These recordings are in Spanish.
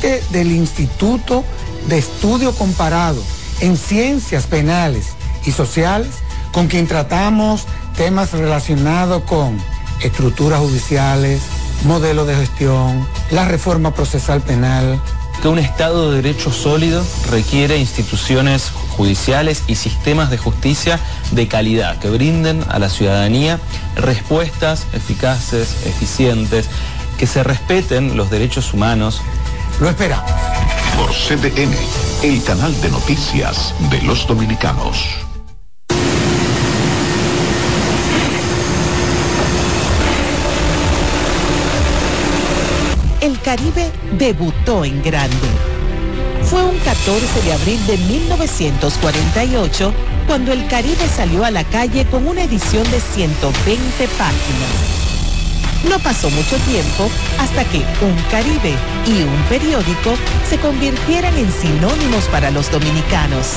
del Instituto de Estudio Comparado en Ciencias Penales y Sociales, con quien tratamos temas relacionados con estructuras judiciales, modelo de gestión, la reforma procesal penal. Que un Estado de Derecho sólido requiere instituciones judiciales y sistemas de justicia de calidad que brinden a la ciudadanía respuestas eficaces, eficientes, que se respeten los derechos humanos. Lo esperamos. Por CDN, el canal de noticias de los dominicanos. El Caribe debutó en grande. Fue un 14 de abril de 1948 cuando el Caribe salió a la calle con una edición de 120 páginas. No pasó mucho tiempo hasta que un Caribe y un periódico se convirtieran en sinónimos para los dominicanos.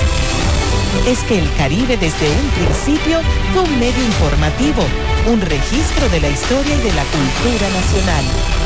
Es que el Caribe desde un principio fue un medio informativo, un registro de la historia y de la cultura nacional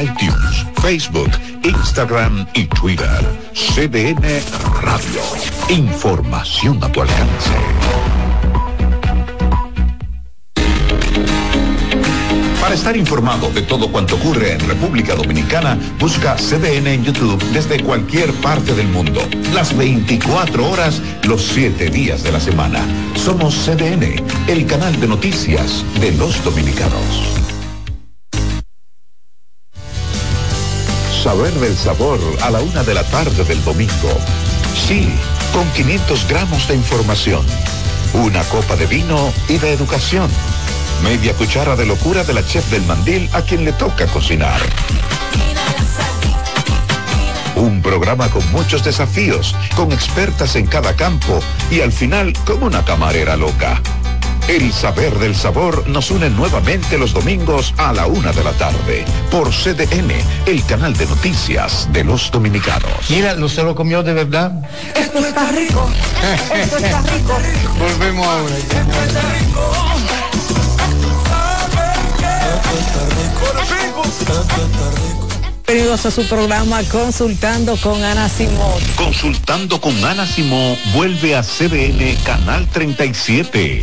iTunes, Facebook, Instagram y Twitter. CDN Radio. Información a tu alcance. Para estar informado de todo cuanto ocurre en República Dominicana, busca CDN en YouTube desde cualquier parte del mundo. Las 24 horas, los 7 días de la semana. Somos CDN, el canal de noticias de los dominicanos. Saber del sabor a la una de la tarde del domingo. Sí, con 500 gramos de información, una copa de vino y de educación, media cuchara de locura de la chef del mandil a quien le toca cocinar. Un programa con muchos desafíos, con expertas en cada campo y al final como una camarera loca. El saber del sabor nos une nuevamente los domingos a la una de la tarde por CDN, el canal de noticias de los dominicanos. Mira, ¿no se lo comió de verdad? Esto está rico. Esto está rico. Volvemos ahora. Esto está rico. Bienvenidos a su programa Consultando con Ana Simón. Consultando con Ana Simón vuelve a CDN Canal 37.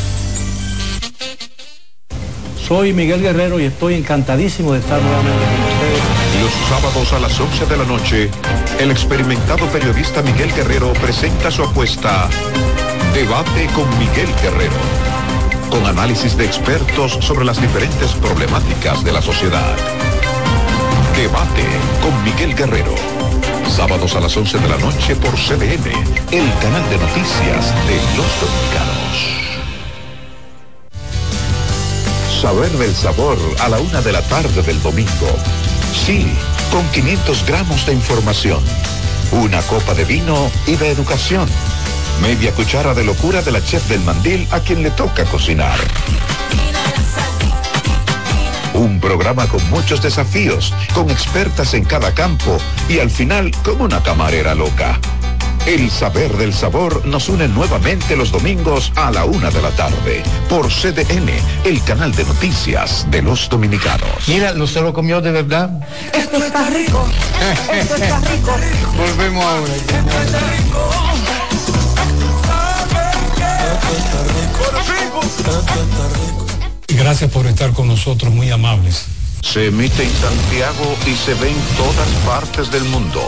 Soy Miguel Guerrero y estoy encantadísimo de estar nuevamente con ustedes. Los sábados a las 11 de la noche, el experimentado periodista Miguel Guerrero presenta su apuesta Debate con Miguel Guerrero, con análisis de expertos sobre las diferentes problemáticas de la sociedad. Debate con Miguel Guerrero. Sábados a las 11 de la noche por CDN, el canal de noticias de los dominicanos. Saber del sabor a la una de la tarde del domingo. Sí, con 500 gramos de información. Una copa de vino y de educación. Media cuchara de locura de la chef del mandil a quien le toca cocinar. Un programa con muchos desafíos, con expertas en cada campo y al final con una camarera loca. El saber del sabor nos une nuevamente los domingos a la una de la tarde por CDN, el canal de noticias de los dominicanos. Mira, ¿no se lo comió de verdad? Esto está rico. Esto está rico. Volvemos ahora. Gracias por estar con nosotros, muy amables. Se emite en Santiago y se ve en todas partes del mundo.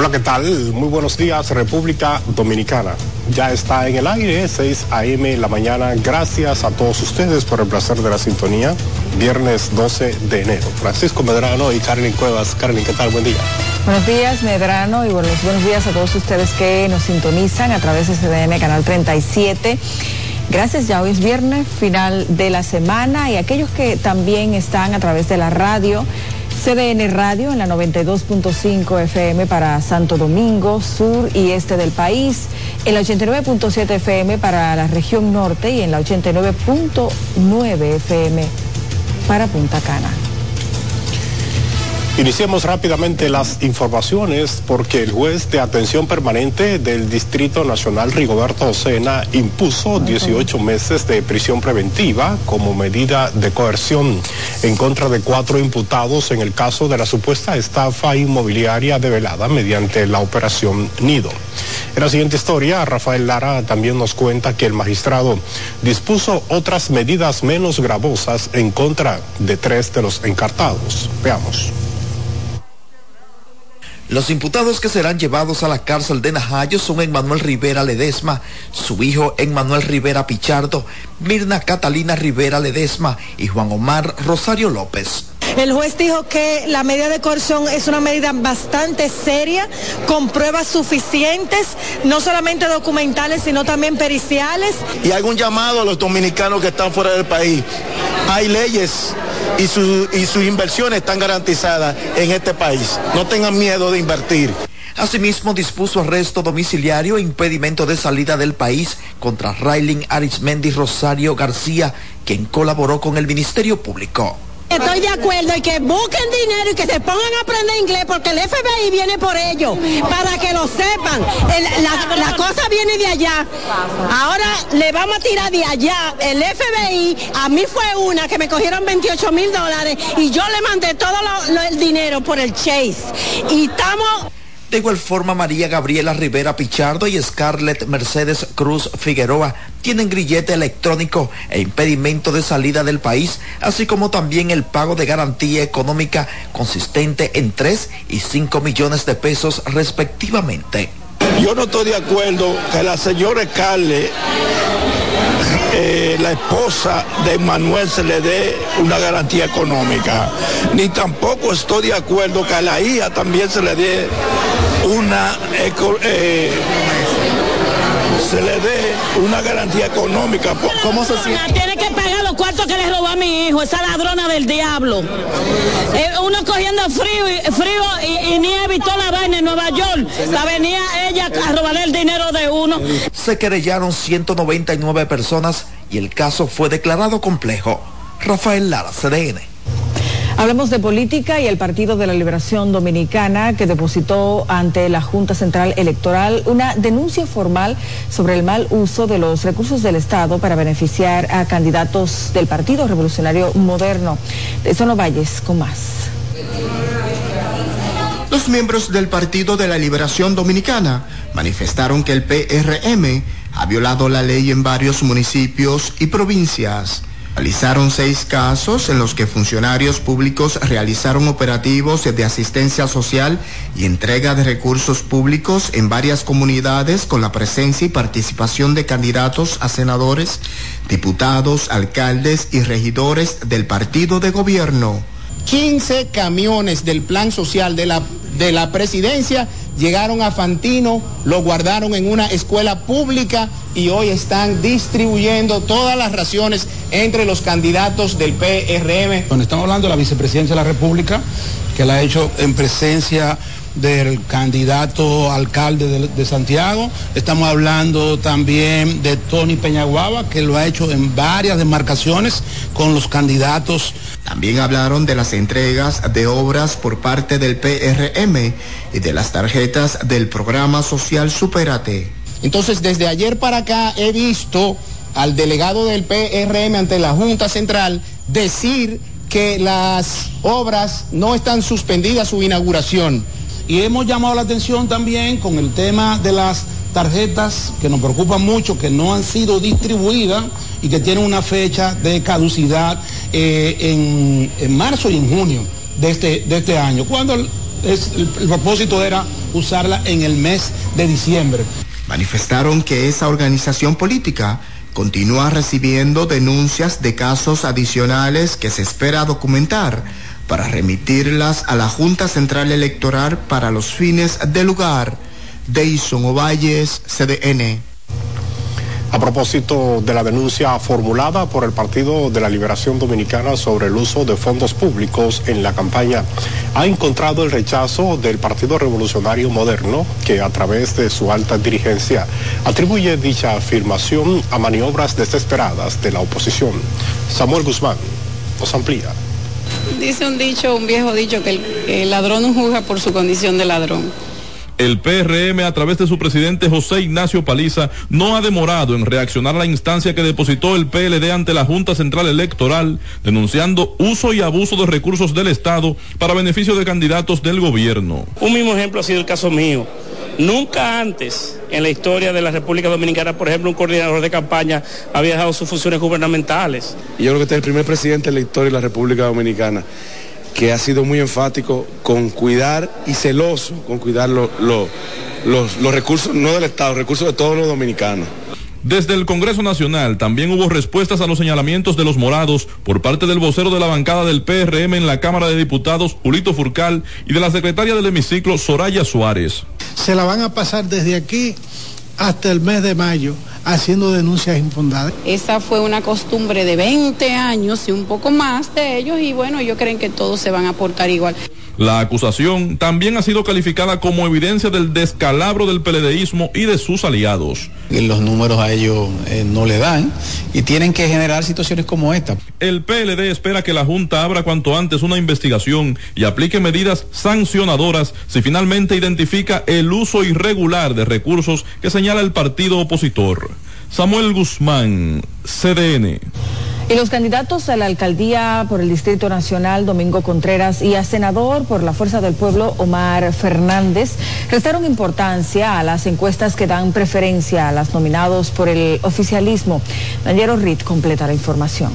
Hola, ¿qué tal? Muy buenos días, República Dominicana. Ya está en el aire, 6 a.m. la mañana. Gracias a todos ustedes por el placer de la sintonía. Viernes 12 de enero. Francisco Medrano y Carolyn Cuevas. Carolyn, ¿qué tal? Buen día. Buenos días, Medrano, y buenos, buenos días a todos ustedes que nos sintonizan a través de CDN Canal 37. Gracias, ya hoy es viernes, final de la semana, y aquellos que también están a través de la radio. CDN Radio en la 92.5 FM para Santo Domingo, sur y este del país, en la 89.7 FM para la región norte y en la 89.9 FM para Punta Cana. Iniciemos rápidamente las informaciones porque el juez de atención permanente del Distrito Nacional Rigoberto Ocena impuso 18 meses de prisión preventiva como medida de coerción en contra de cuatro imputados en el caso de la supuesta estafa inmobiliaria develada mediante la operación Nido. En la siguiente historia, Rafael Lara también nos cuenta que el magistrado dispuso otras medidas menos gravosas en contra de tres de los encartados. Veamos. Los imputados que serán llevados a la cárcel de Najayo son Emmanuel Rivera Ledesma, su hijo Emmanuel Rivera Pichardo, Mirna Catalina Rivera Ledesma y Juan Omar Rosario López. El juez dijo que la medida de coerción es una medida bastante seria, con pruebas suficientes, no solamente documentales, sino también periciales. Y hago un llamado a los dominicanos que están fuera del país. Hay leyes y, su, y sus inversiones están garantizadas en este país. No tengan miedo de invertir. Asimismo, dispuso arresto domiciliario e impedimento de salida del país contra Raylin Arismendi Rosario García, quien colaboró con el Ministerio Público. Estoy de acuerdo y que busquen dinero y que se pongan a aprender inglés porque el FBI viene por ellos, para que lo sepan. La, cosa viene de allá. Ahora le vamos a tirar de allá el FBI. A mí fue una que me cogieron 28 mil dólares y yo le mandé todo el dinero por el Chase. Y estamos... De igual forma, María Gabriela Rivera Pichardo y Scarlett Mercedes Cruz Figueroa tienen grillete electrónico e impedimento de salida del país, así como también el pago de garantía económica consistente en 3 y 5 millones de pesos respectivamente. Yo no estoy de acuerdo que la señora Carle, eh, la esposa de Manuel, se le dé una garantía económica. Ni tampoco estoy de acuerdo que a la hija también se le dé una... Eh, se le dé una garantía económica. ¿Cómo se siente? Tiene que pagar cuartos que le robó a mi hijo, esa ladrona del diablo. Eh, uno cogiendo frío, y, frío y, nieve y toda la vaina en Nueva York. La venía ella a robar el dinero de uno. Se querellaron 199 personas y el caso fue declarado complejo. Rafael Lara, CDN. Hablemos de política y el Partido de la Liberación Dominicana que depositó ante la Junta Central Electoral una denuncia formal sobre el mal uso de los recursos del Estado para beneficiar a candidatos del Partido Revolucionario Moderno. De Valles con más. Los miembros del Partido de la Liberación Dominicana manifestaron que el PRM ha violado la ley en varios municipios y provincias Realizaron seis casos en los que funcionarios públicos realizaron operativos de asistencia social y entrega de recursos públicos en varias comunidades con la presencia y participación de candidatos a senadores, diputados, alcaldes y regidores del partido de gobierno. 15 camiones del plan social de la, de la presidencia llegaron a Fantino, lo guardaron en una escuela pública y hoy están distribuyendo todas las raciones entre los candidatos del PRM. Bueno, estamos hablando de la vicepresidencia de la República, que la ha hecho en presencia del candidato alcalde de, Santiago. Estamos hablando también de Tony Peñaguaba, que lo ha hecho en varias demarcaciones con los candidatos. También hablaron de las entregas de obras por parte del PRM y de las tarjetas del programa social Superate. Entonces, desde ayer para acá he visto al delegado del PRM ante la Junta Central decir que las obras no están suspendidas su inauguración y hemos llamado la atención también con el tema de las tarjetas que nos preocupan mucho, que no han sido distribuidas y que tienen una fecha de caducidad eh, en, marzo y en junio de este, de este año, cuando el, el propósito era usarla en el mes de diciembre. Manifestaron que esa organización política continúa recibiendo denuncias de casos adicionales que se espera documentar para remitirlas a la Junta Central Electoral para los fines del lugar. Deison Ovalles, CDN. A propósito de la denuncia formulada por el Partido de la Liberación Dominicana sobre el uso de fondos públicos en la campaña, ha encontrado el rechazo del Partido Revolucionario Moderno, que a través de su alta dirigencia atribuye dicha afirmación a maniobras desesperadas de la oposición. Samuel Guzmán nos amplía. Dice un dicho, un viejo dicho, que el, ladrón no juzga por su condición de ladrón. El PRM, a través de su presidente José Ignacio Paliza, no ha demorado en reaccionar a la instancia que depositó el PLD ante la Junta Central Electoral, denunciando uso y abuso de recursos del Estado para beneficio de candidatos del gobierno. Un mismo ejemplo ha sido el caso mío. Nunca antes en la historia de la República Dominicana, por ejemplo, un coordinador de campaña había dejado sus funciones gubernamentales. Y yo creo que este es el primer presidente en la historia de la República Dominicana que ha sido muy enfático con cuidar y celoso con cuidar los, los recursos, no del Estado, recursos de todos los dominicanos. Desde el Congreso Nacional también hubo respuestas a los señalamientos de los morados por parte del vocero de la bancada del PRM en la Cámara de Diputados, Julito Furcal, y de la secretaria del hemiciclo, Soraya Suárez. Se la van a pasar desde aquí hasta el mes de mayo haciendo denuncias infundadas. Esa fue una costumbre de 20 años y un poco más de ellos y bueno, ellos creen que todos se van a portar igual. La acusación también ha sido calificada como evidencia del descalabro del peledeísmo y de sus aliados. Los números a ellos eh, no le dan y tienen que generar situaciones como esta. El PLD espera que la Junta abra cuanto antes una investigación y aplique medidas sancionadoras si finalmente identifica el uso irregular de recursos que señala el partido opositor. Samuel Guzmán, CDN. Y los candidatos a la alcaldía por el Distrito Nacional, Domingo Contreras, y a senador por la Fuerza del Pueblo, Omar Fernández, restaron importancia a las encuestas que dan preferencia a los nominados por el oficialismo. Daniel Rit completa la información.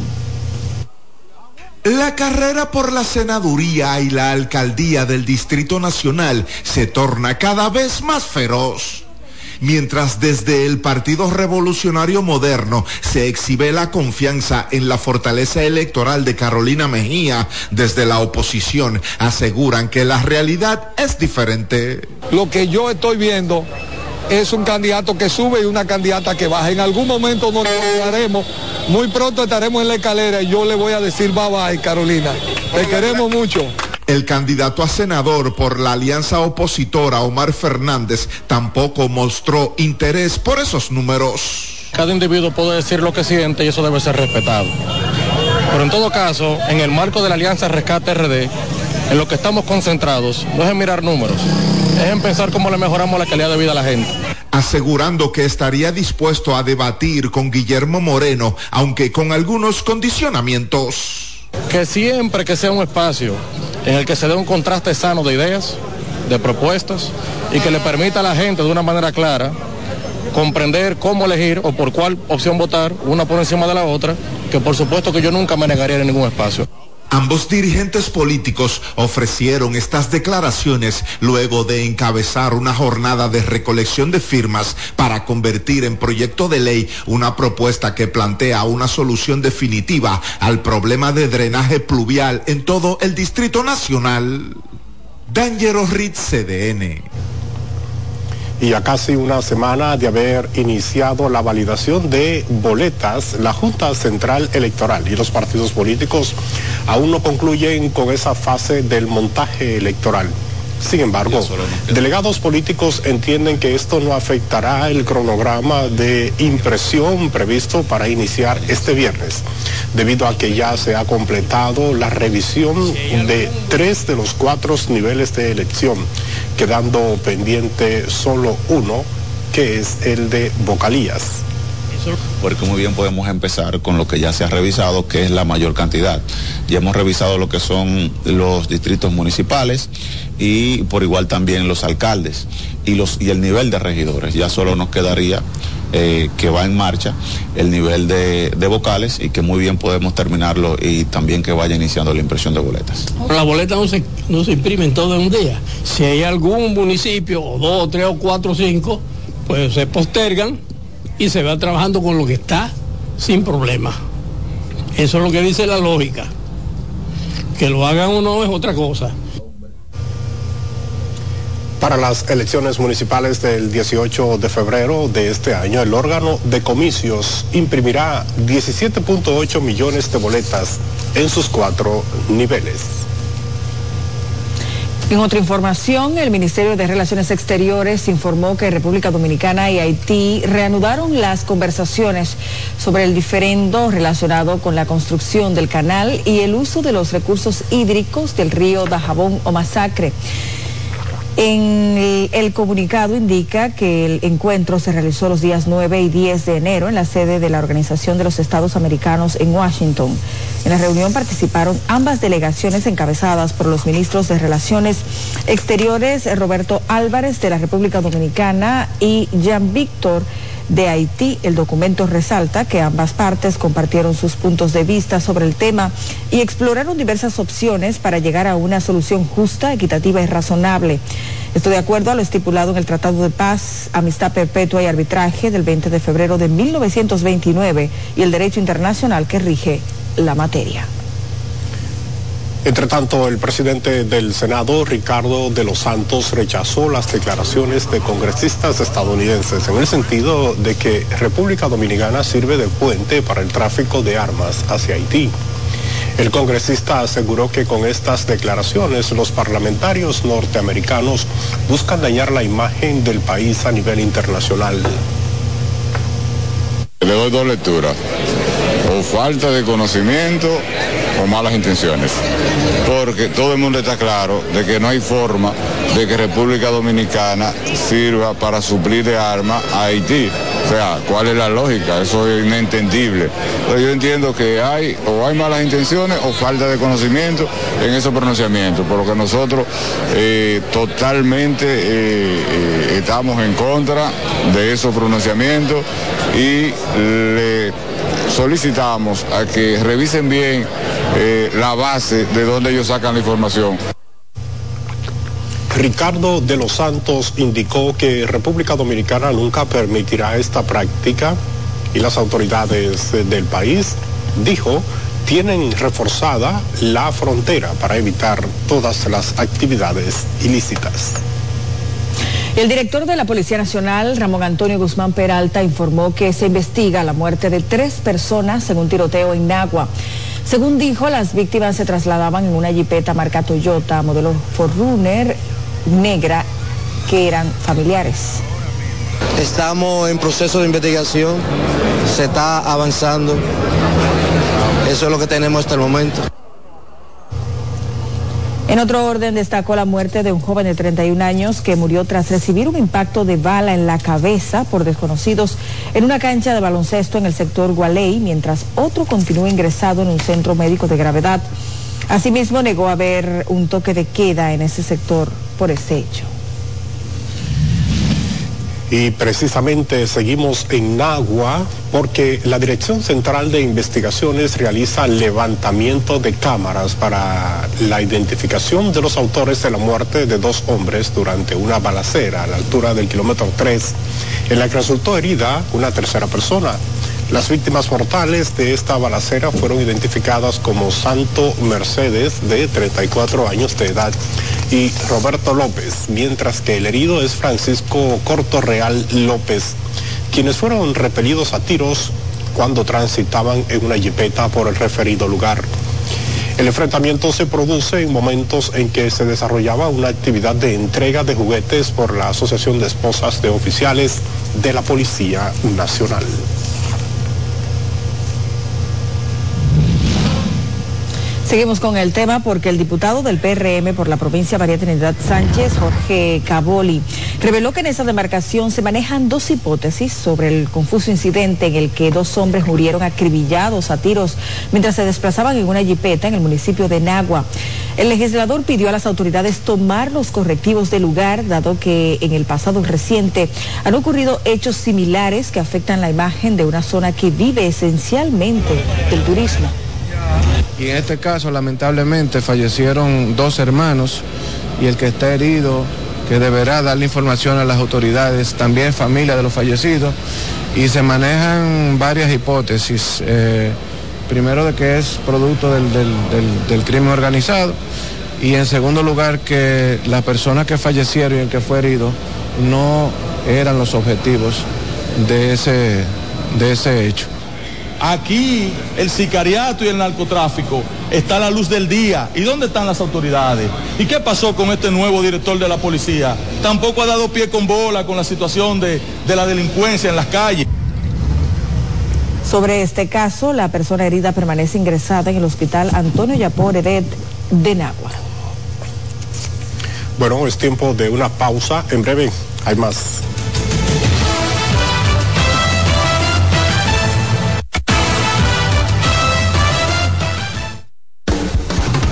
La carrera por la senaduría y la alcaldía del Distrito Nacional se torna cada vez más feroz. Mientras desde el Partido Revolucionario Moderno se exhibe la confianza en la fortaleza electoral de Carolina Mejía, desde la oposición aseguran que la realidad es diferente. Lo que yo estoy viendo es un candidato que sube y una candidata que baja. En algún momento nos haremos, muy pronto estaremos en la escalera y yo le voy a decir bye bye, Carolina. Te queremos mucho. El candidato a senador por la alianza opositora, Omar Fernández, tampoco mostró interés por esos números. Cada individuo puede decir lo que siente y eso debe ser respetado. Pero en todo caso, en el marco de la alianza Rescate RD, en lo que estamos concentrados no es en mirar números, es en pensar cómo le mejoramos la calidad de vida a la gente. Asegurando que estaría dispuesto a debatir con Guillermo Moreno, aunque con algunos condicionamientos. Que siempre que sea un espacio en el que se dé un contraste sano de ideas, de propuestas, y que le permita a la gente de una manera clara comprender cómo elegir o por cuál opción votar, una por encima de la otra, que por supuesto que yo nunca me negaría en ningún espacio. Ambos dirigentes políticos ofrecieron estas declaraciones luego de encabezar una jornada de recolección de firmas para convertir en proyecto de ley una propuesta que plantea una solución definitiva al problema de drenaje pluvial en todo el Distrito Nacional. Dangerous Ritz CDN y a casi una semana de haber iniciado la validación de boletas, la Junta Central Electoral y los partidos políticos aún no concluyen con esa fase del montaje electoral. Sin embargo, delegados políticos entienden que esto no afectará el cronograma de impresión previsto para iniciar este viernes, debido a que ya se ha completado la revisión de tres de los cuatro niveles de elección, quedando pendiente solo uno, que es el de vocalías porque muy bien podemos empezar con lo que ya se ha revisado, que es la mayor cantidad. Ya hemos revisado lo que son los distritos municipales y por igual también los alcaldes y, los, y el nivel de regidores. Ya solo nos quedaría eh, que va en marcha el nivel de, vocales y que muy bien podemos terminarlo y también que vaya iniciando la impresión de boletas. Las boletas no se, no se imprimen todo en un día. Si hay algún municipio, o dos, tres o cuatro cinco, pues se postergan y se va trabajando con lo que está sin problema. Eso es lo que dice la lógica. Que lo hagan o no es otra cosa. Para las elecciones municipales del 18 de febrero de este año, el órgano de comicios imprimirá 17.8 millones de boletas en sus cuatro niveles. En otra información, el Ministerio de Relaciones Exteriores informó que República Dominicana y Haití reanudaron las conversaciones sobre el diferendo relacionado con la construcción del canal y el uso de los recursos hídricos del río Dajabón o Masacre. En el, comunicado indica que el encuentro se realizó los días 9 y 10 de enero en la sede de la Organización de los Estados Americanos en Washington. En la reunión participaron ambas delegaciones encabezadas por los ministros de Relaciones Exteriores Roberto Álvarez de la República Dominicana y Jean Víctor de Haití. El documento resalta que ambas partes compartieron sus puntos de vista sobre el tema y exploraron diversas opciones para llegar a una solución justa, equitativa y razonable. Esto de acuerdo a lo estipulado en el Tratado de Paz, Amistad Perpetua y Arbitraje del 20 de febrero de 1929 y el derecho internacional que rige la materia. Entre tanto, el presidente del Senado, Ricardo de los Santos, rechazó las declaraciones de congresistas estadounidenses en el sentido de que República Dominicana sirve de puente para el tráfico de armas hacia Haití. El congresista aseguró que con estas declaraciones los parlamentarios norteamericanos buscan dañar la imagen del país a nivel internacional. Le doy dos lecturas, o falta de conocimiento o malas intenciones, porque todo el mundo está claro de que no hay forma de que República Dominicana sirva para suplir de armas a Haití. O sea, ¿cuál es la lógica? Eso es inentendible. Pero yo entiendo que hay o hay malas intenciones o falta de conocimiento en esos pronunciamientos, por lo que nosotros eh, totalmente eh, eh, estamos en contra de esos pronunciamientos y le solicitamos a que revisen bien eh, la base de donde ellos sacan la información. Ricardo de los Santos indicó que República Dominicana nunca permitirá esta práctica y las autoridades del país, dijo, tienen reforzada la frontera para evitar todas las actividades ilícitas. El director de la Policía Nacional, Ramón Antonio Guzmán Peralta, informó que se investiga la muerte de tres personas en un tiroteo en Nagua. Según dijo, las víctimas se trasladaban en una jipeta marca Toyota, modelo Forerunner negra, que eran familiares. Estamos en proceso de investigación, se está avanzando. Eso es lo que tenemos hasta el momento. En otro orden destacó la muerte de un joven de 31 años que murió tras recibir un impacto de bala en la cabeza por desconocidos en una cancha de baloncesto en el sector Gualey, mientras otro continúa ingresado en un centro médico de gravedad. Asimismo, negó haber un toque de queda en ese sector por ese hecho. Y precisamente seguimos en Nagua porque la Dirección Central de Investigaciones realiza levantamiento de cámaras para la identificación de los autores de la muerte de dos hombres durante una balacera a la altura del kilómetro 3, en la que resultó herida una tercera persona. Las víctimas mortales de esta balacera fueron identificadas como Santo Mercedes, de 34 años de edad, y Roberto López, mientras que el herido es Francisco Corto Real López, quienes fueron repelidos a tiros cuando transitaban en una jipeta por el referido lugar. El enfrentamiento se produce en momentos en que se desarrollaba una actividad de entrega de juguetes por la Asociación de Esposas de Oficiales de la Policía Nacional. Seguimos con el tema porque el diputado del PRM por la provincia María Trinidad Sánchez, Jorge Caboli, reveló que en esa demarcación se manejan dos hipótesis sobre el confuso incidente en el que dos hombres murieron acribillados a tiros mientras se desplazaban en una jipeta en el municipio de Nagua. El legislador pidió a las autoridades tomar los correctivos del lugar, dado que en el pasado reciente han ocurrido hechos similares que afectan la imagen de una zona que vive esencialmente del turismo. Y en este caso, lamentablemente, fallecieron dos hermanos y el que está herido, que deberá darle información a las autoridades, también familia de los fallecidos. Y se manejan varias hipótesis. Eh, primero de que es producto del, del, crimen organizado y en segundo lugar que las personas que fallecieron y el que fue herido no eran los objetivos de ese, de ese hecho. Aquí el sicariato y el narcotráfico está a la luz del día. ¿Y dónde están las autoridades? ¿Y qué pasó con este nuevo director de la policía? Tampoco ha dado pie con bola con la situación de, de la delincuencia en las calles. Sobre este caso, la persona herida permanece ingresada en el hospital Antonio Yapor Hered de Nagua. Bueno, es tiempo de una pausa. En breve hay más.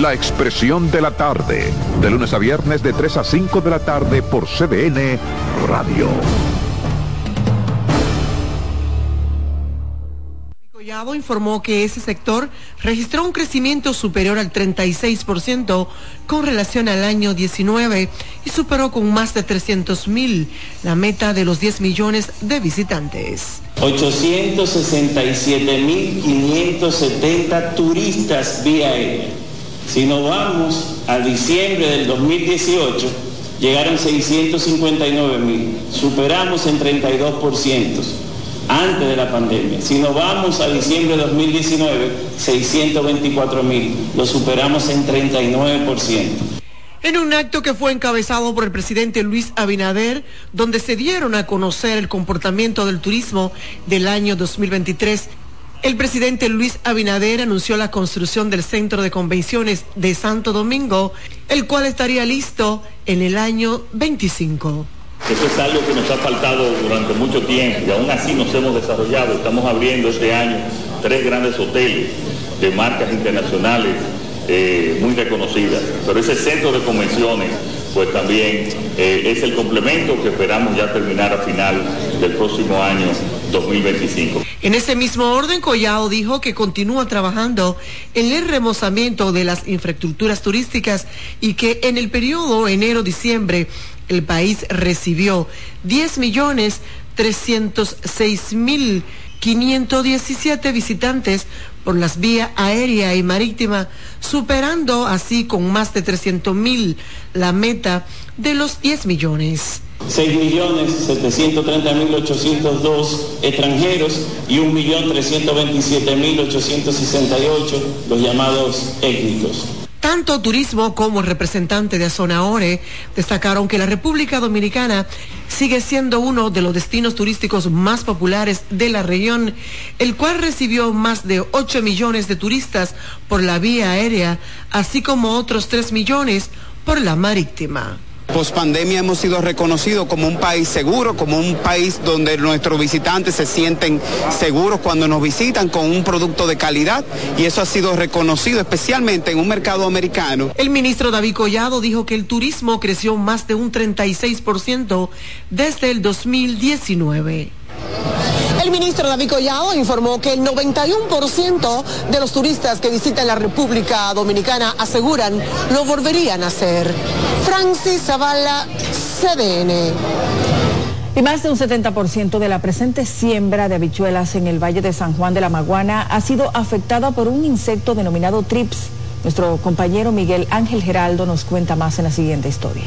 La Expresión de la Tarde, de lunes a viernes de 3 a 5 de la tarde por CDN Radio. Collado informó que ese sector registró un crecimiento superior al 36% con relación al año 19 y superó con más de 300 mil la meta de los 10 millones de visitantes. 867.570 turistas vía aérea. Si nos vamos a diciembre del 2018, llegaron 659.000. Superamos en 32% antes de la pandemia. Si nos vamos a diciembre de 2019, 624 mil, lo superamos en 39%. En un acto que fue encabezado por el presidente Luis Abinader, donde se dieron a conocer el comportamiento del turismo del año 2023, el presidente Luis Abinader anunció la construcción del Centro de Convenciones de Santo Domingo, el cual estaría listo en el año 25. Eso es algo que nos ha faltado durante mucho tiempo y aún así nos hemos desarrollado. Estamos abriendo este año tres grandes hoteles de marcas internacionales eh, muy reconocidas. Pero ese centro de convenciones pues también eh, es el complemento que esperamos ya terminar a final del próximo año 2025. En ese mismo orden, Collado dijo que continúa trabajando en el remozamiento de las infraestructuras turísticas y que en el periodo enero-diciembre el país recibió 10 millones 306 mil 517 visitantes por las vías aérea y marítima, superando así con más de 300 mil la meta de los 10 millones. 6.730.802 extranjeros y 1.327.868 los llamados étnicos. Tanto turismo como el representante de Zona Ore destacaron que la República Dominicana sigue siendo uno de los destinos turísticos más populares de la región, el cual recibió más de 8 millones de turistas por la vía aérea, así como otros 3 millones por la marítima. Post pandemia hemos sido reconocidos como un país seguro, como un país donde nuestros visitantes se sienten seguros cuando nos visitan con un producto de calidad y eso ha sido reconocido especialmente en un mercado americano. El ministro David Collado dijo que el turismo creció más de un 36% desde el 2019. El ministro David Collado informó que el 91% de los turistas que visitan la República Dominicana aseguran lo volverían a hacer. Francis Zavala, CDN. Y más de un 70% de la presente siembra de habichuelas en el Valle de San Juan de la Maguana ha sido afectada por un insecto denominado trips. Nuestro compañero Miguel Ángel Geraldo nos cuenta más en la siguiente historia.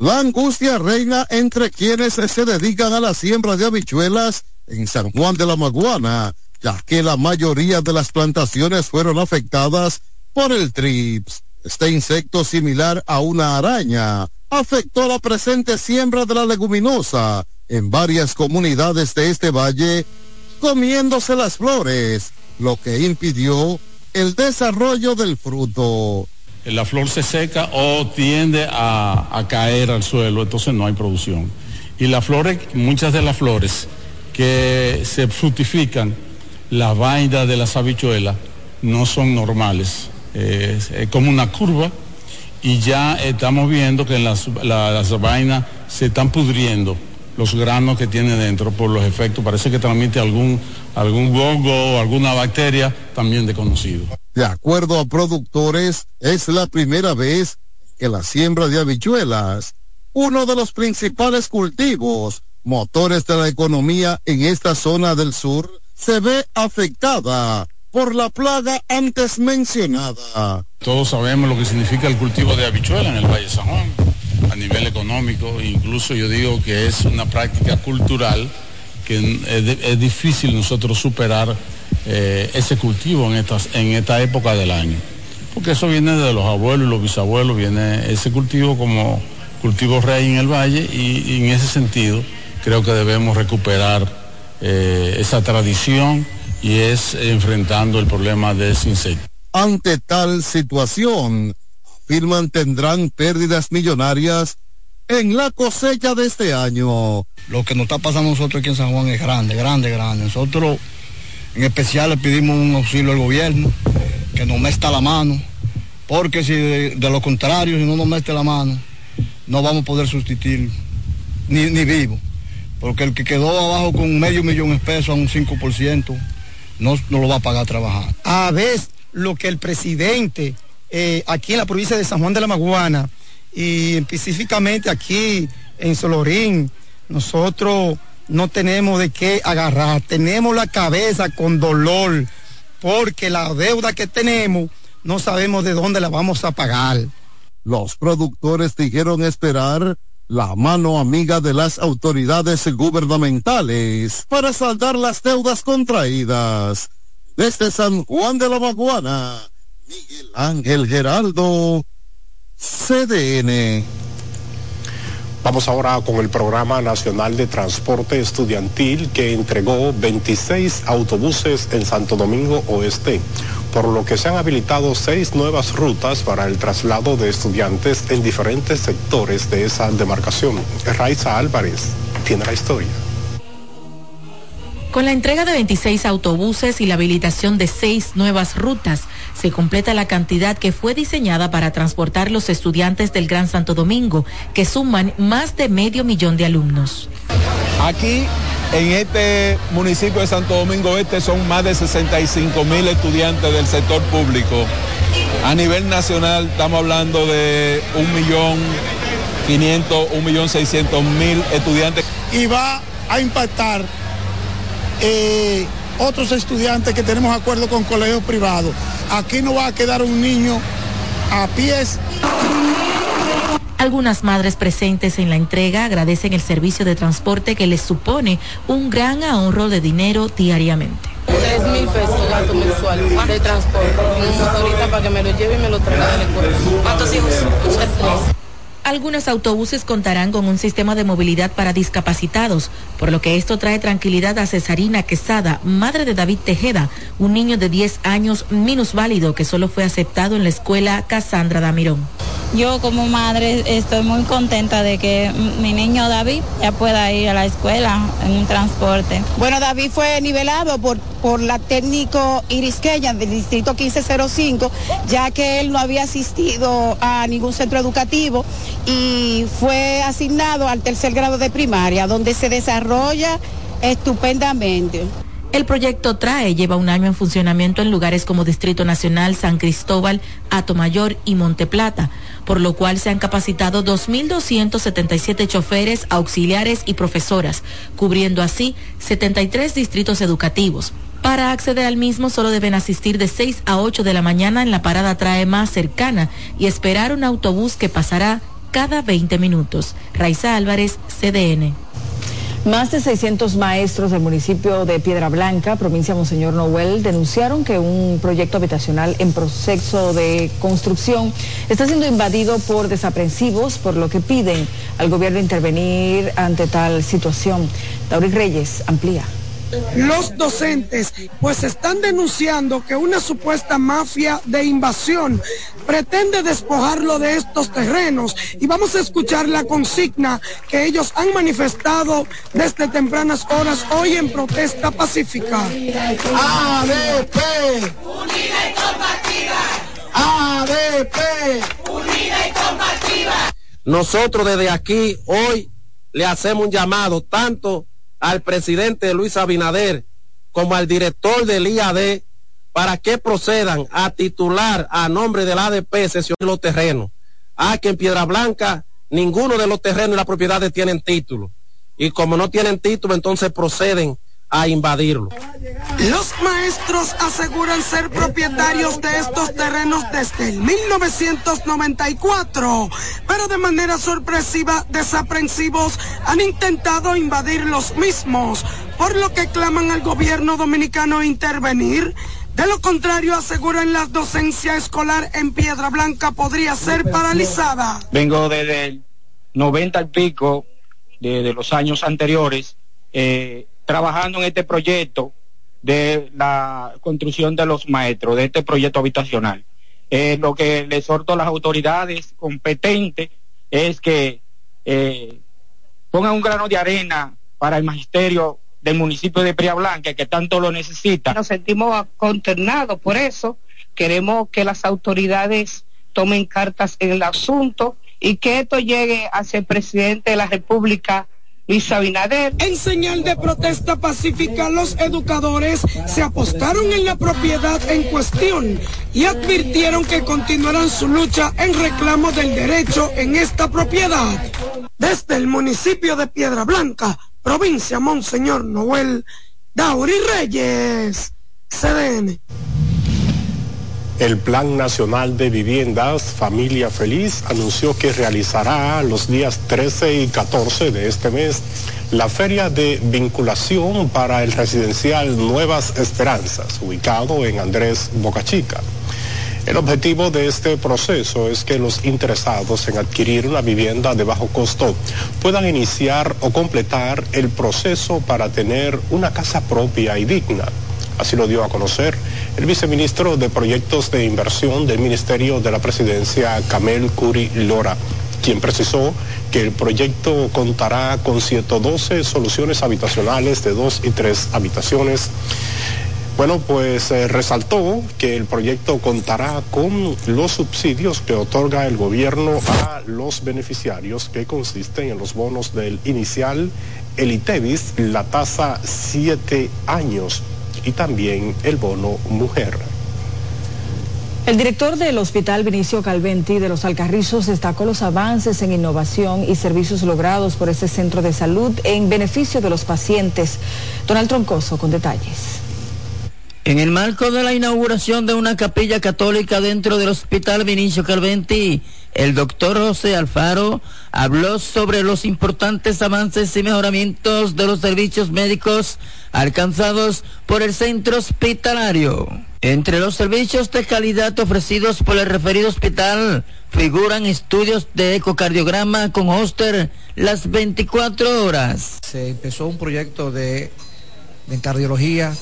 La angustia reina entre quienes se dedican a la siembra de habichuelas en San Juan de la Maguana, ya que la mayoría de las plantaciones fueron afectadas por el trips. Este insecto similar a una araña afectó la presente siembra de la leguminosa en varias comunidades de este valle, comiéndose las flores, lo que impidió el desarrollo del fruto la flor se seca o tiende a, caer al suelo, entonces no hay producción. Y las flores, muchas de las flores que se fructifican, las vainas de las habichuelas no son normales. es, como una curva y ya estamos viendo que las, las vainas se están pudriendo los granos que tiene dentro por los efectos. Parece que transmite algún, algún hongo alguna bacteria también desconocido. De acuerdo a productores, es la primera vez que la siembra de habichuelas, uno de los principales cultivos, motores de la economía en esta zona del sur, se ve afectada por la plaga antes mencionada. Todos sabemos lo que significa el cultivo de habichuelas en el Valle San Juan a nivel económico, incluso yo digo que es una práctica cultural que es, difícil nosotros superar eh, ese cultivo en, estas, en esta época del año. porque eso viene de los abuelos y los bisabuelos, viene ese cultivo como cultivo rey en el valle y, en ese sentido creo que debemos recuperar eh, esa tradición y es enfrentando el problema de ese insecto. Ante tal situación, afirman tendrán pérdidas millonarias en la cosecha de este año. Lo que nos está pasando a nosotros aquí en San Juan es grande, grande, grande. Nosotros en especial le pedimos un auxilio al gobierno, que nos meta la mano, porque si de, de lo contrario, si no nos mete la mano, no vamos a poder sustituir ni, ni vivo. Porque el que quedó abajo con medio millón de pesos a un 5%, no, no lo va a pagar trabajar. A ver lo que el presidente eh, aquí en la provincia de San Juan de la Maguana y específicamente aquí en Solorín, nosotros no tenemos de qué agarrar, tenemos la cabeza con dolor porque la deuda que tenemos no sabemos de dónde la vamos a pagar. Los productores dijeron esperar la mano amiga de las autoridades gubernamentales para saldar las deudas contraídas. Desde San Juan de la Maguana, Miguel Ángel Geraldo, CDN. Vamos ahora con el Programa Nacional de Transporte Estudiantil que entregó 26 autobuses en Santo Domingo Oeste, por lo que se han habilitado seis nuevas rutas para el traslado de estudiantes en diferentes sectores de esa demarcación. Raiza Álvarez tiene la historia. Con la entrega de 26 autobuses y la habilitación de seis nuevas rutas, se completa la cantidad que fue diseñada para transportar los estudiantes del Gran Santo Domingo, que suman más de medio millón de alumnos. Aquí en este municipio de Santo Domingo Este son más de 65 mil estudiantes del sector público. A nivel nacional estamos hablando de un millón 500, un millón 600 mil estudiantes. Y va a impactar eh, otros estudiantes que tenemos acuerdo con colegios privados. Aquí no va a quedar un niño a pies. Algunas madres presentes en la entrega agradecen el servicio de transporte que les supone un gran ahorro de dinero diariamente. Tres mil pesos gasto mensual de transporte. Un motorista para que me lo lleve y me lo traiga de la escuela. ¿Cuántos hijos? Tres. Algunos autobuses contarán con un sistema de movilidad para discapacitados, por lo que esto trae tranquilidad a Cesarina Quesada, madre de David Tejeda, un niño de 10 años minusválido que solo fue aceptado en la escuela Casandra Damirón. Yo como madre estoy muy contenta de que mi niño David ya pueda ir a la escuela en un transporte. Bueno, David fue nivelado por, por la técnico Irisqueña del distrito 1505, ya que él no había asistido a ningún centro educativo y fue asignado al tercer grado de primaria, donde se desarrolla estupendamente. El proyecto TRAE lleva un año en funcionamiento en lugares como Distrito Nacional, San Cristóbal, Atomayor y Monteplata, por lo cual se han capacitado 2.277 choferes, auxiliares y profesoras, cubriendo así 73 distritos educativos. Para acceder al mismo solo deben asistir de 6 a 8 de la mañana en la parada TRAE más cercana y esperar un autobús que pasará cada 20 minutos. Raiza Álvarez, CDN. Más de 600 maestros del municipio de Piedra Blanca, provincia Monseñor Noel, denunciaron que un proyecto habitacional en proceso de construcción está siendo invadido por desaprensivos, por lo que piden al gobierno intervenir ante tal situación. Tauric Reyes amplía los docentes pues están denunciando que una supuesta mafia de invasión pretende despojarlo de estos terrenos y vamos a escuchar la consigna que ellos han manifestado desde tempranas horas hoy en protesta pacífica. ADP Unida y combativa. ADP Unida y combativa. Nosotros desde aquí hoy le hacemos un llamado tanto al presidente Luis Abinader como al director del IAD para que procedan a titular a nombre del ADP sesión de los terrenos. Aquí en Piedra Blanca ninguno de los terrenos y las propiedades tienen título. Y como no tienen título, entonces proceden a invadirlo. Los maestros aseguran ser propietarios de estos terrenos desde el 1994, pero de manera sorpresiva desaprensivos han intentado invadir los mismos, por lo que claman al gobierno dominicano intervenir De lo contrario, aseguran la docencia escolar en Piedra Blanca podría ser paralizada. Vengo desde el 90 al pico de, los años anteriores eh, trabajando en este proyecto de la construcción de los maestros, de este proyecto habitacional. Eh, lo que le exhorto a las autoridades competentes es que eh, pongan un grano de arena para el magisterio del municipio de Pria Blanca, que tanto lo necesita. Nos sentimos consternados por eso. Queremos que las autoridades tomen cartas en el asunto y que esto llegue hacia el presidente de la República En señal de protesta pacífica, los educadores se apostaron en la propiedad en cuestión y advirtieron que continuarán su lucha en reclamo del derecho en esta propiedad. Desde el municipio de Piedra Blanca, provincia Monseñor Noel, Dauri Reyes, CDN. El Plan Nacional de Viviendas Familia Feliz anunció que realizará los días 13 y 14 de este mes la feria de vinculación para el residencial Nuevas Esperanzas, ubicado en Andrés Bocachica. El objetivo de este proceso es que los interesados en adquirir una vivienda de bajo costo puedan iniciar o completar el proceso para tener una casa propia y digna. Así lo dio a conocer el viceministro de Proyectos de Inversión del Ministerio de la Presidencia, Camel Curi Lora, quien precisó que el proyecto contará con 112 soluciones habitacionales de dos y tres habitaciones. Bueno, pues eh, resaltó que el proyecto contará con los subsidios que otorga el gobierno a los beneficiarios, que consisten en los bonos del inicial, el ITEVIS, la tasa 7 años y también el bono mujer. El director del Hospital Vinicio Calventi de los Alcarrizos destacó los avances en innovación y servicios logrados por este centro de salud en beneficio de los pacientes. Donald Troncoso con detalles. En el marco de la inauguración de una capilla católica dentro del Hospital Vinicio Calventi, el doctor José Alfaro habló sobre los importantes avances y mejoramientos de los servicios médicos alcanzados por el centro hospitalario. Entre los servicios de calidad ofrecidos por el referido hospital figuran estudios de ecocardiograma con Hoster las 24 horas. Se empezó un proyecto de, de cardiología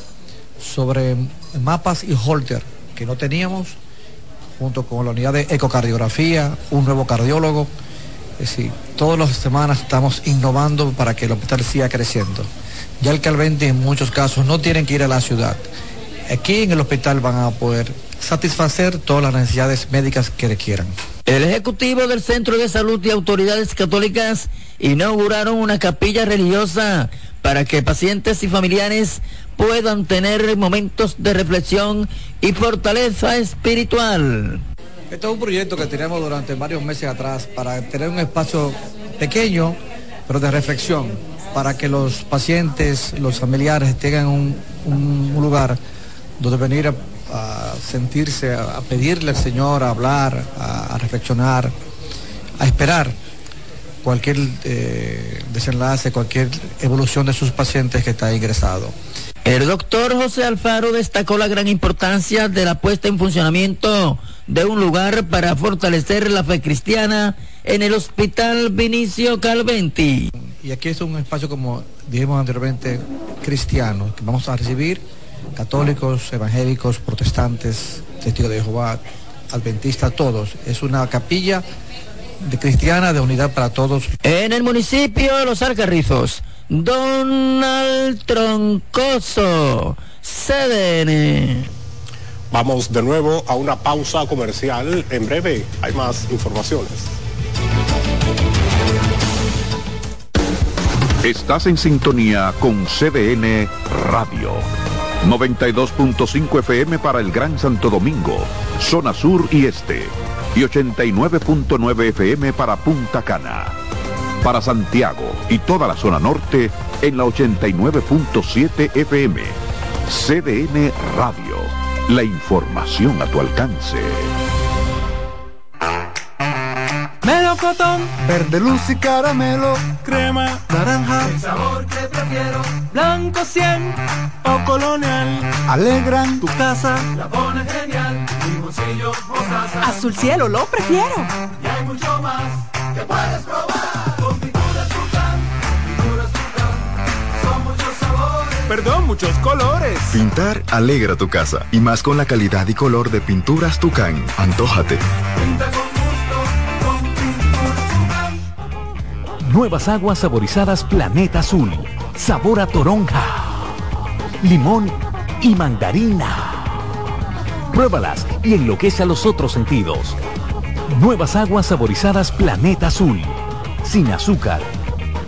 sobre mapas y holter que no teníamos, junto con la unidad de ecocardiografía, un nuevo cardiólogo. Es decir, todas las semanas estamos innovando para que el hospital siga creciendo. Ya el Calvente en muchos casos no tienen que ir a la ciudad. Aquí en el hospital van a poder satisfacer todas las necesidades médicas que requieran. El ejecutivo del Centro de Salud y autoridades católicas inauguraron una capilla religiosa para que pacientes y familiares puedan tener momentos de reflexión y fortaleza espiritual. Este es un proyecto que tenemos durante varios meses atrás para tener un espacio pequeño, pero de reflexión, para que los pacientes, los familiares tengan un, lugar donde venir a, sentirse, a, pedirle al Señor, a hablar, a, reflexionar, a esperar cualquier eh, desenlace, cualquier evolución de sus pacientes que está ingresado. El doctor José Alfaro destacó la gran importancia de la puesta en funcionamiento de un lugar para fortalecer la fe cristiana en el Hospital Vinicio Calventi. Y aquí es un espacio, como dijimos anteriormente, cristiano, que vamos a recibir católicos, evangélicos, protestantes, testigos de Jehová, adventistas, todos. Es una capilla de cristiana de unidad para todos. En el municipio de Los Alcarrizos Donald Troncoso, CDN. Vamos de nuevo a una pausa comercial. En breve hay más informaciones. Estás en sintonía con CDN Radio. 92.5 FM para el Gran Santo Domingo, zona sur y este. Y 89.9 FM para Punta Cana para Santiago y toda la zona norte en la 89.7 FM. CDN Radio. La información a tu alcance. Me lo melocotón, verde luz y caramelo, crema, naranja, el sabor que prefiero, blanco 100 o colonial, alegran. Tu casa, la pone genial, limoncillo, mostaza, azul cielo lo prefiero, y hay mucho más que puedes probar, perdón, muchos colores. Pintar alegra tu casa, y más con la calidad y color de pinturas Tucán, antójate. Pinta con gusto, con pinturas Tucán. Nuevas aguas saborizadas Planeta Azul. Sabor a toronja, limón y mandarina. Pruébalas y enloquece a los otros sentidos. Nuevas aguas saborizadas Planeta Azul. Sin azúcar.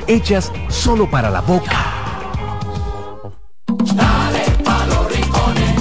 Hechas solo para la boca.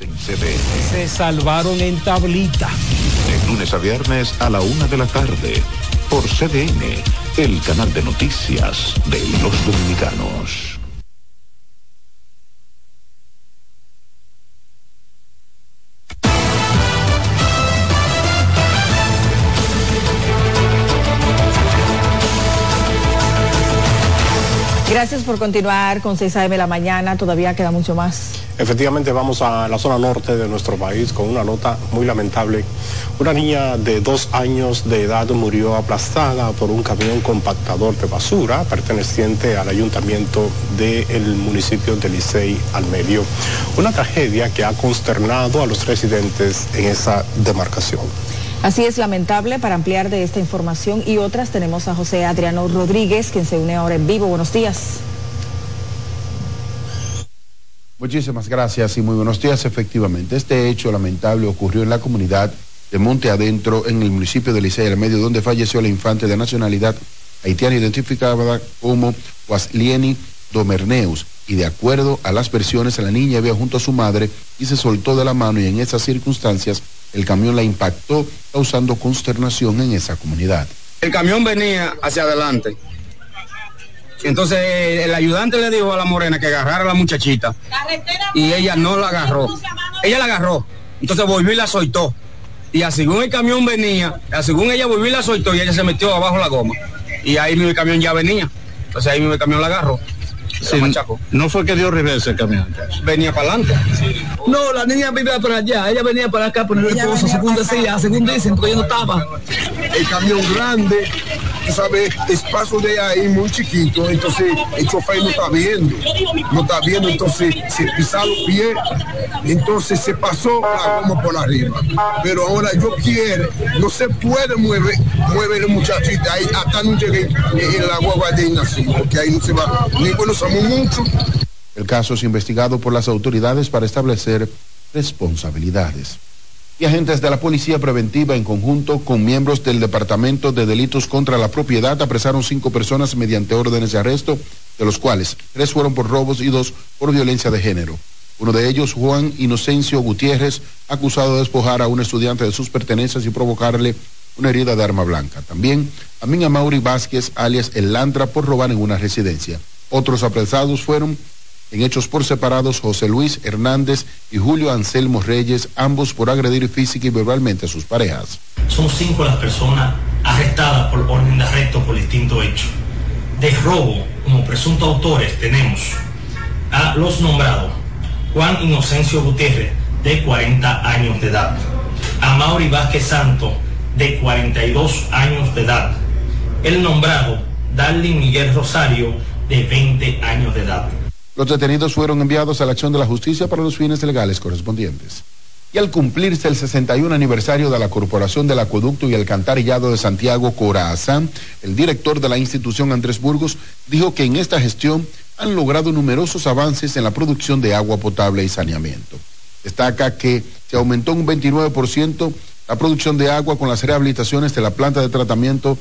En CDN. Se salvaron en tablita. De lunes a viernes a la una de la tarde. Por CDN, el canal de noticias de los dominicanos. Gracias por continuar con 6 AM la mañana, todavía queda mucho más. Efectivamente vamos a la zona norte de nuestro país con una nota muy lamentable. Una niña de dos años de edad murió aplastada por un camión compactador de basura perteneciente al ayuntamiento del municipio de Licey al medio. Una tragedia que ha consternado a los residentes en esa demarcación. Así es lamentable. Para ampliar de esta información y otras tenemos a José Adriano Rodríguez, quien se une ahora en vivo. Buenos días. Muchísimas gracias y muy buenos días. Efectivamente, este hecho lamentable ocurrió en la comunidad de Monte Adentro, en el municipio de Licey, al medio, donde falleció la infante de nacionalidad haitiana identificada como Waslieni Domerneus. Y de acuerdo a las versiones, la niña había junto a su madre y se soltó de la mano y en esas circunstancias el camión la impactó, causando consternación en esa comunidad. El camión venía hacia adelante. Entonces el ayudante le dijo a la morena que agarrara a la muchachita y ella no la agarró. Ella la agarró. Entonces volvió y la soltó. Y así según el camión venía, según ella volvió y la soltó y ella se metió abajo la goma. Y ahí mismo el camión ya venía. Entonces ahí mismo el camión la agarró. Sí, no fue que dio reversa el camión. Venía para adelante. No, la niña vivía para allá, ella venía para acá por el esposo, según decía, según dicen, porque ella no estaba. El camión grande, tú sabes, espacio de ahí muy chiquito, entonces el chofer no está viendo, no está viendo, entonces se pisa los pies, entonces se pasó la goma por arriba. Pero ahora yo quiero, no se puede mover, mueve el muchachita ahí hasta no llegue en la guagua de Ignacio, porque ahí no se va, ni bueno mucho. El caso es investigado por las autoridades para establecer responsabilidades. Y agentes de la Policía Preventiva en conjunto con miembros del Departamento de Delitos contra la Propiedad apresaron cinco personas mediante órdenes de arresto, de los cuales tres fueron por robos y dos por violencia de género. Uno de ellos, Juan Inocencio Gutiérrez, acusado de despojar a un estudiante de sus pertenencias y provocarle una herida de arma blanca. También a Minya Mauri Vázquez, alias El Lantra, por robar en una residencia. Otros apresados fueron, en hechos por separados, José Luis Hernández y Julio Anselmo Reyes, ambos por agredir física y verbalmente a sus parejas. Son cinco las personas arrestadas por orden de arresto por distinto hecho. De robo, como presuntos autores, tenemos a los nombrados Juan Inocencio Gutiérrez, de 40 años de edad, a Mauri Vázquez Santo, de 42 años de edad, el nombrado Darlin Miguel Rosario, de 20 años de edad. Los detenidos fueron enviados a la acción de la justicia para los fines legales correspondientes. Y al cumplirse el 61 aniversario de la Corporación del Acueducto y Alcantarillado de Santiago, Corazán, el director de la institución Andrés Burgos dijo que en esta gestión han logrado numerosos avances en la producción de agua potable y saneamiento. Destaca que se aumentó un 29% la producción de agua con las rehabilitaciones de la planta de tratamiento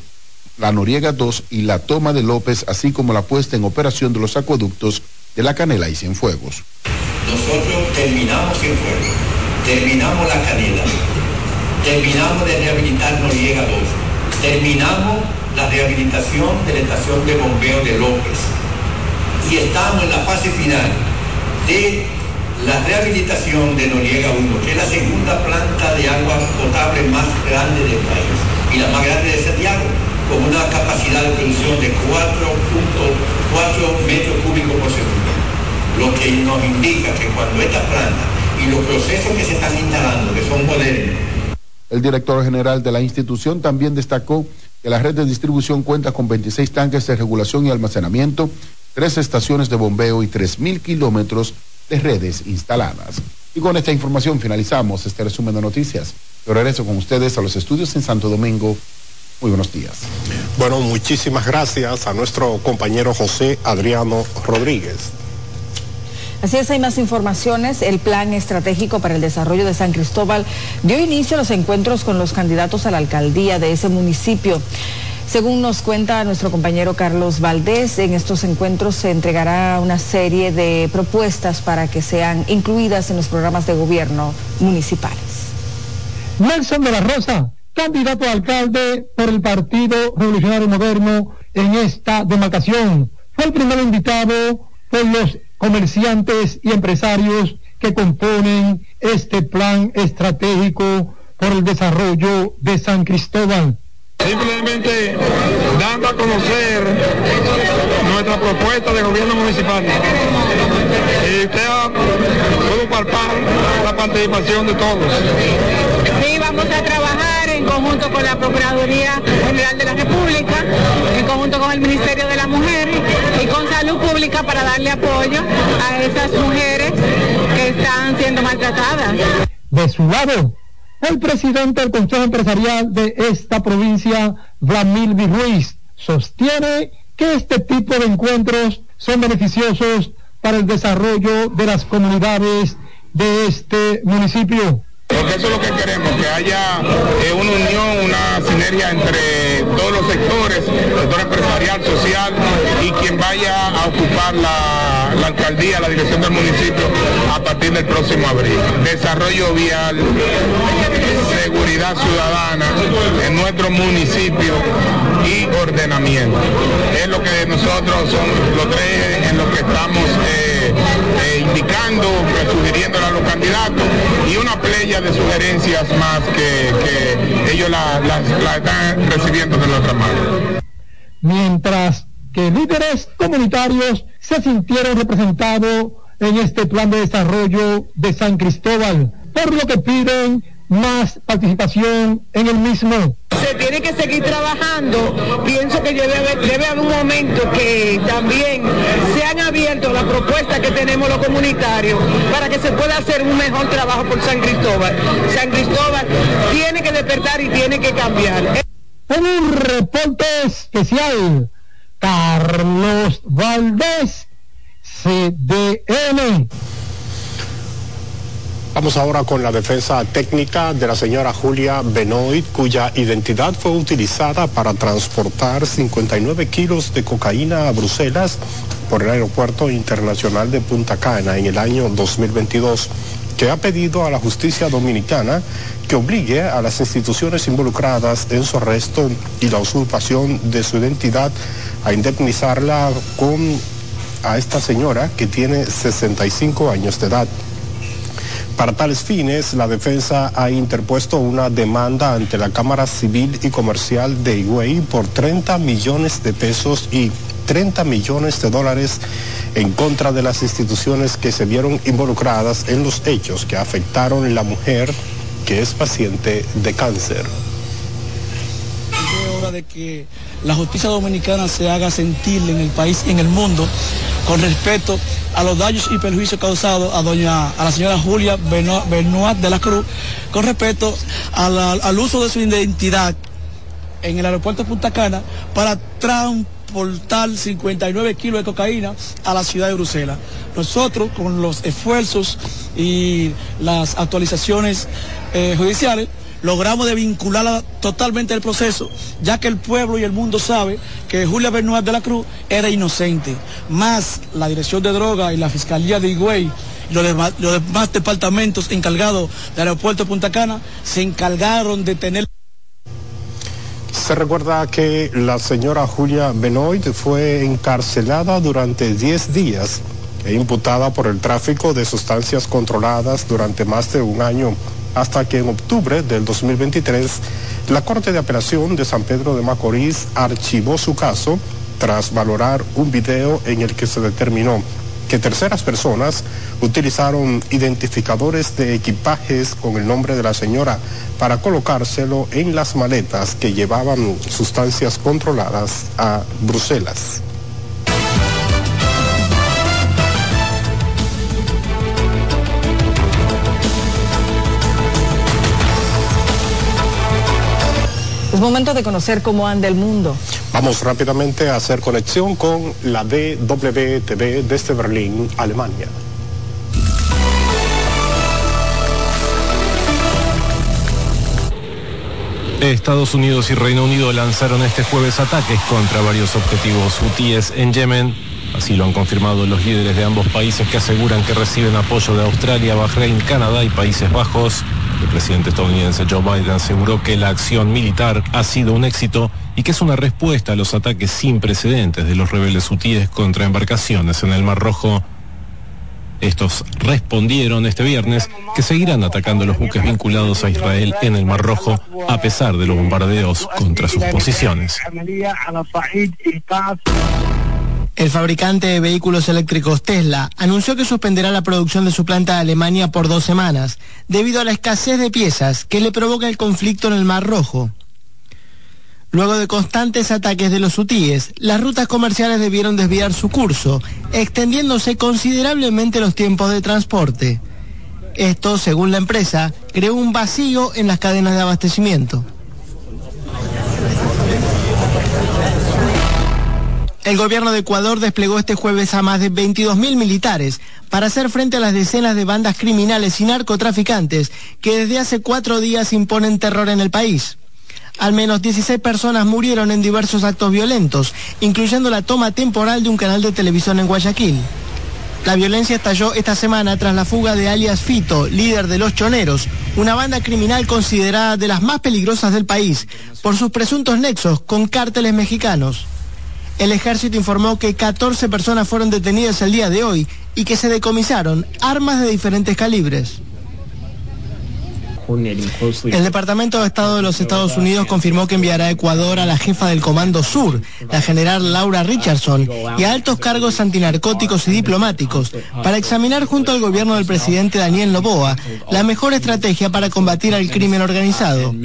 la Noriega 2 y la toma de López, así como la puesta en operación de los acueductos de la Canela y Cienfuegos. Nosotros terminamos Cienfuegos, terminamos la Canela, terminamos de rehabilitar Noriega 2, terminamos la rehabilitación de la estación de bombeo de López y estamos en la fase final de la rehabilitación de Noriega 1, que es la segunda planta de agua potable más grande del país y la más grande de Santiago, con una capacidad de producción de 4.4 metros cúbicos por segundo. Lo que nos indica que cuando esta planta y los procesos que se están instalando, que son modernos, el director general de la institución también destacó que la red de distribución cuenta con 26 tanques de regulación y almacenamiento, tres estaciones de bombeo y 3.000 kilómetros de redes instaladas. Y con esta información finalizamos este resumen de noticias. Yo regreso con ustedes a los estudios en Santo Domingo. Muy buenos días. Bueno, muchísimas gracias a nuestro compañero José Adriano Rodríguez. Así es, hay más informaciones. El plan estratégico para el desarrollo de San Cristóbal dio inicio a los encuentros con los candidatos a la alcaldía de ese municipio. Según nos cuenta nuestro compañero Carlos Valdés, en estos encuentros se entregará una serie de propuestas para que sean incluidas en los programas de gobierno municipales. Nelson de la Rosa, candidato a alcalde por el Partido Revolucionario Moderno en esta demarcación, fue el primer invitado por los comerciantes y empresarios que componen este plan estratégico por el desarrollo de San Cristóbal. Simplemente dando a conocer nuestra propuesta de gobierno municipal. Y usted puede palpar la participación de todos. Sí, vamos a trabajar conjunto con la Procuraduría General de la República, en conjunto con el Ministerio de la Mujer y con Salud Pública para darle apoyo a esas mujeres que están siendo maltratadas. De su lado, el presidente del Consejo Empresarial de esta provincia, Vladimir Ruiz, sostiene que este tipo de encuentros son beneficiosos para el desarrollo de las comunidades de este municipio. Eso es lo que queremos, que haya eh, una unión, una sinergia entre todos los sectores, el sector empresarial, social y quien vaya a ocupar la alcaldía, la dirección del municipio a partir del próximo abril. Desarrollo vial, seguridad ciudadana en nuestro municipio y ordenamiento. Es lo que nosotros son los tres en lo que estamos eh, eh, indicando, sugiriendo a los candidatos y una playa de sugerencias más que, ellos la, la, la están recibiendo de nuestra mano. Mientras que líderes comunitarios se sintieron representados en este plan de desarrollo de San Cristóbal, por lo que piden más participación en el mismo. Se tiene que seguir trabajando. Pienso que debe haber, debe haber un momento que también sean abiertos las propuestas que tenemos los comunitarios para que se pueda hacer un mejor trabajo por San Cristóbal. San Cristóbal tiene que despertar y tiene que cambiar. En un reporte especial, Carlos Valdés, CDN. Vamos ahora con la defensa técnica de la señora Julia Benoit, cuya identidad fue utilizada para transportar 59 kilos de cocaína a Bruselas por el Aeropuerto Internacional de Punta Cana en el año 2022, que ha pedido a la justicia dominicana que obligue a las instituciones involucradas en su arresto y la usurpación de su identidad a indemnizarla con a esta señora que tiene 65 años de edad. Para tales fines, la defensa ha interpuesto una demanda ante la Cámara Civil y Comercial de Higüey por 30 millones de pesos y 30 millones de dólares en contra de las instituciones que se vieron involucradas en los hechos que afectaron la mujer que es paciente de cáncer. Es hora de que la justicia dominicana se haga sentir en el país y en el mundo con respecto a los daños y perjuicios causados a doña a la señora Julia Benoit de la Cruz con respecto a al uso de su identidad en el aeropuerto de Punta Cana para transportar 59 kilos de cocaína a la ciudad de Bruselas. Nosotros, con los esfuerzos y las actualizaciones eh, judiciales, logramos desvincularla totalmente del proceso, ya que el pueblo y el mundo sabe que Julia Bernard de la Cruz era inocente. Más la Dirección de Droga y la Fiscalía de Higüey y los demás, los demás departamentos encargados del aeropuerto de Punta Cana se encargaron de tener se recuerda que la señora Julia Benoit fue encarcelada durante 10 días e imputada por el tráfico de sustancias controladas durante más de un año, hasta que en octubre del 2023 la Corte de Apelación de San Pedro de Macorís archivó su caso tras valorar un video en el que se determinó que terceras personas utilizaron identificadores de equipajes con el nombre de la señora para colocárselo en las maletas que llevaban sustancias controladas a Bruselas. Es momento de conocer cómo anda el mundo. Vamos rápidamente a hacer conexión con la DWTV desde Berlín, Alemania. Estados Unidos y Reino Unido lanzaron este jueves ataques contra varios objetivos hutíes en Yemen. Así lo han confirmado los líderes de ambos países que aseguran que reciben apoyo de Australia, Bahrein, Canadá y Países Bajos. El presidente estadounidense Joe Biden aseguró que la acción militar ha sido un éxito y que es una respuesta a los ataques sin precedentes de los rebeldes hutíes contra embarcaciones en el Mar Rojo. Estos respondieron este viernes que seguirán atacando los buques vinculados a Israel en el Mar Rojo a pesar de los bombardeos contra sus posiciones. El fabricante de vehículos eléctricos Tesla anunció que suspenderá la producción de su planta de Alemania por dos semanas, debido a la escasez de piezas que le provoca el conflicto en el Mar Rojo. Luego de constantes ataques de los hutíes, las rutas comerciales debieron desviar su curso, extendiéndose considerablemente los tiempos de transporte. Esto, según la empresa, creó un vacío en las cadenas de abastecimiento. El gobierno de Ecuador desplegó este jueves a más de 22.000 militares para hacer frente a las decenas de bandas criminales y narcotraficantes que desde hace cuatro días imponen terror en el país. Al menos 16 personas murieron en diversos actos violentos, incluyendo la toma temporal de un canal de televisión en Guayaquil. La violencia estalló esta semana tras la fuga de alias Fito, líder de Los Choneros, una banda criminal considerada de las más peligrosas del país por sus presuntos nexos con cárteles mexicanos. El ejército informó que 14 personas fueron detenidas el día de hoy y que se decomisaron armas de diferentes calibres. El Departamento de Estado de los Estados Unidos confirmó que enviará a Ecuador a la jefa del Comando Sur, la general Laura Richardson, y a altos cargos antinarcóticos y diplomáticos, para examinar junto al gobierno del presidente Daniel Noboa la mejor estrategia para combatir al crimen organizado.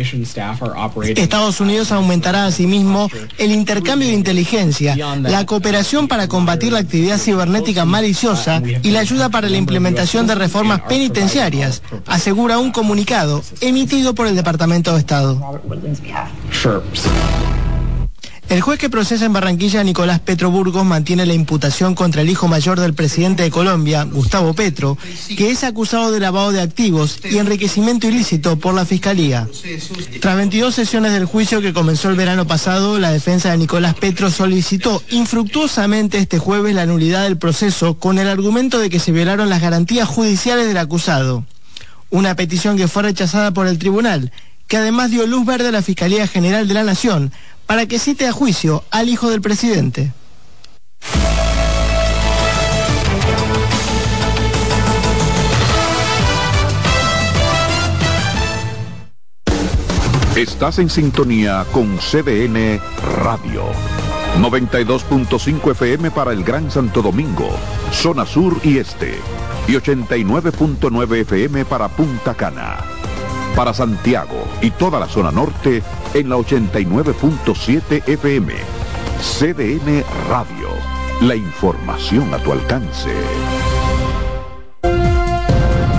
Estados Unidos aumentará asimismo el intercambio de inteligencia, la cooperación para combatir la actividad cibernética maliciosa y la ayuda para la implementación de reformas penitenciarias, asegura un comunicado emitido por el Departamento de Estado. El juez que procesa en Barranquilla, Nicolás Petro Burgos, mantiene la imputación contra el hijo mayor del presidente de Colombia, Gustavo Petro, que es acusado de lavado de activos y enriquecimiento ilícito por la Fiscalía. Tras 22 sesiones del juicio que comenzó el verano pasado, la defensa de Nicolás Petro solicitó infructuosamente este jueves la nulidad del proceso con el argumento de que se violaron las garantías judiciales del acusado una petición que fue rechazada por el tribunal, que además dio luz verde a la Fiscalía General de la Nación para que cite a juicio al hijo del presidente. Estás en sintonía con CDN Radio. 92.5 FM para el Gran Santo Domingo, zona sur y este y 89.9 FM para Punta Cana. Para Santiago y toda la zona norte en la 89.7 FM. CDN Radio. La información a tu alcance.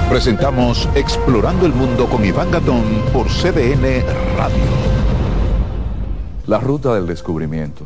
Presentamos Explorando el Mundo con Iván Gatón por CDN Radio. La ruta del descubrimiento.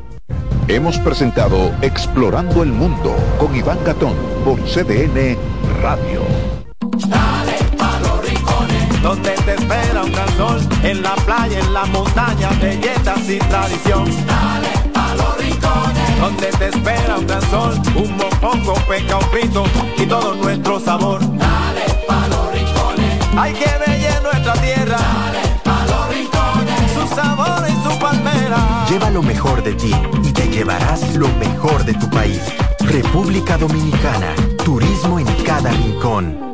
Hemos presentado Explorando el Mundo con Iván Gatón por CDN Radio. Dale pa los rincones, donde te espera un gran sol, en la playa, en la montaña, belletas y tradición. Dale pa los rincones, donde te espera un gran sol, un mopongo, peca, un pito y todo nuestro sabor. Dale pa los rincones, hay que ver nuestra tierra. Dale pa los rincones, su sabor y su palmera. Lleva lo mejor de ti y llevarás lo mejor de tu país. República Dominicana, turismo en cada rincón.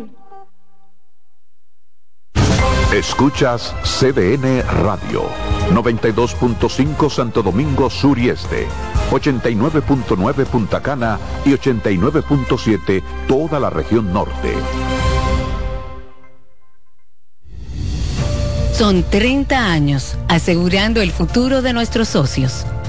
Escuchas CDN Radio, 92.5 Santo Domingo Sur y Este, 89.9 Punta Cana y 89.7 toda la región norte. Son 30 años asegurando el futuro de nuestros socios.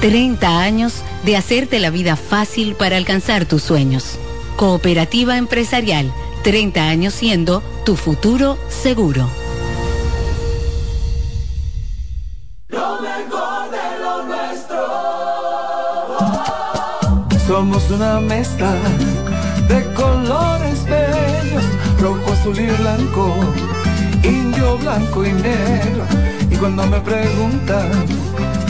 30 años de hacerte la vida fácil para alcanzar tus sueños. Cooperativa Empresarial, 30 años siendo tu futuro seguro. Lo mejor de lo nuestro. Somos una mezcla de colores bellos, rojo, azul y blanco, indio, blanco y negro. Y cuando me preguntan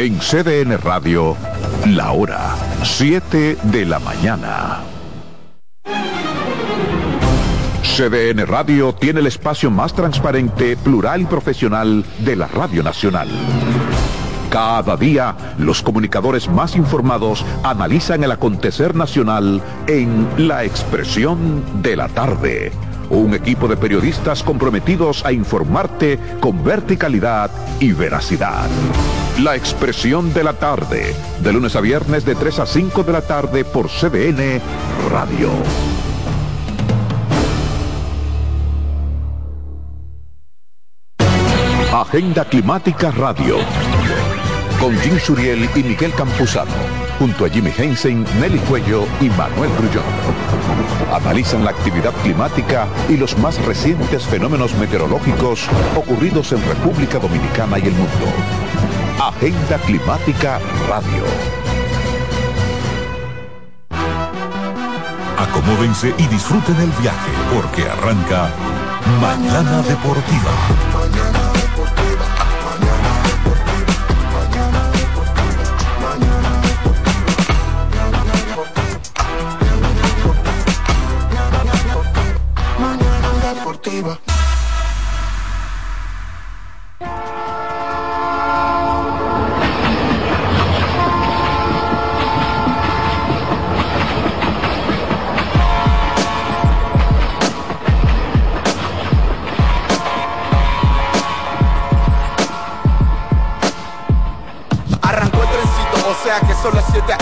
En CDN Radio, la hora 7 de la mañana. CDN Radio tiene el espacio más transparente, plural y profesional de la Radio Nacional. Cada día, los comunicadores más informados analizan el acontecer nacional en La Expresión de la Tarde. Un equipo de periodistas comprometidos a informarte con verticalidad y veracidad. La expresión de la tarde, de lunes a viernes de 3 a 5 de la tarde por CBN Radio. Agenda Climática Radio. Con Jim Suriel y Miguel Campuzano. Junto a Jimmy Hensen, Nelly Cuello y Manuel Grullón. Analizan la actividad climática y los más recientes fenómenos meteorológicos ocurridos en República Dominicana y el mundo. Agenda Climática Radio. Acomódense y disfruten el viaje porque arranca Mañana Deportiva.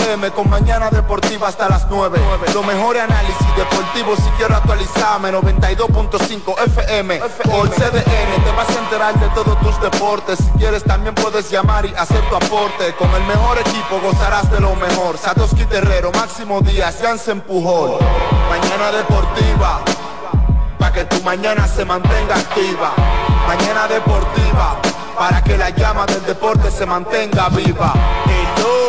Son las 7 a.m. con mañana deportiva hasta las 9. Lo mejor análisis deportivo si quiero actualizarme. 92.5 FM por CDN. Te vas a enterar de todos tus deportes. Si quieres también puedes llamar y hacer tu aporte. Con el mejor equipo gozarás de lo mejor. Satoshi Terrero, Máximo Díaz, Jansen Pujol. Mañana deportiva. Para que tu mañana se mantenga activa. Mañana deportiva para que la llama del deporte se mantenga viva. Hello,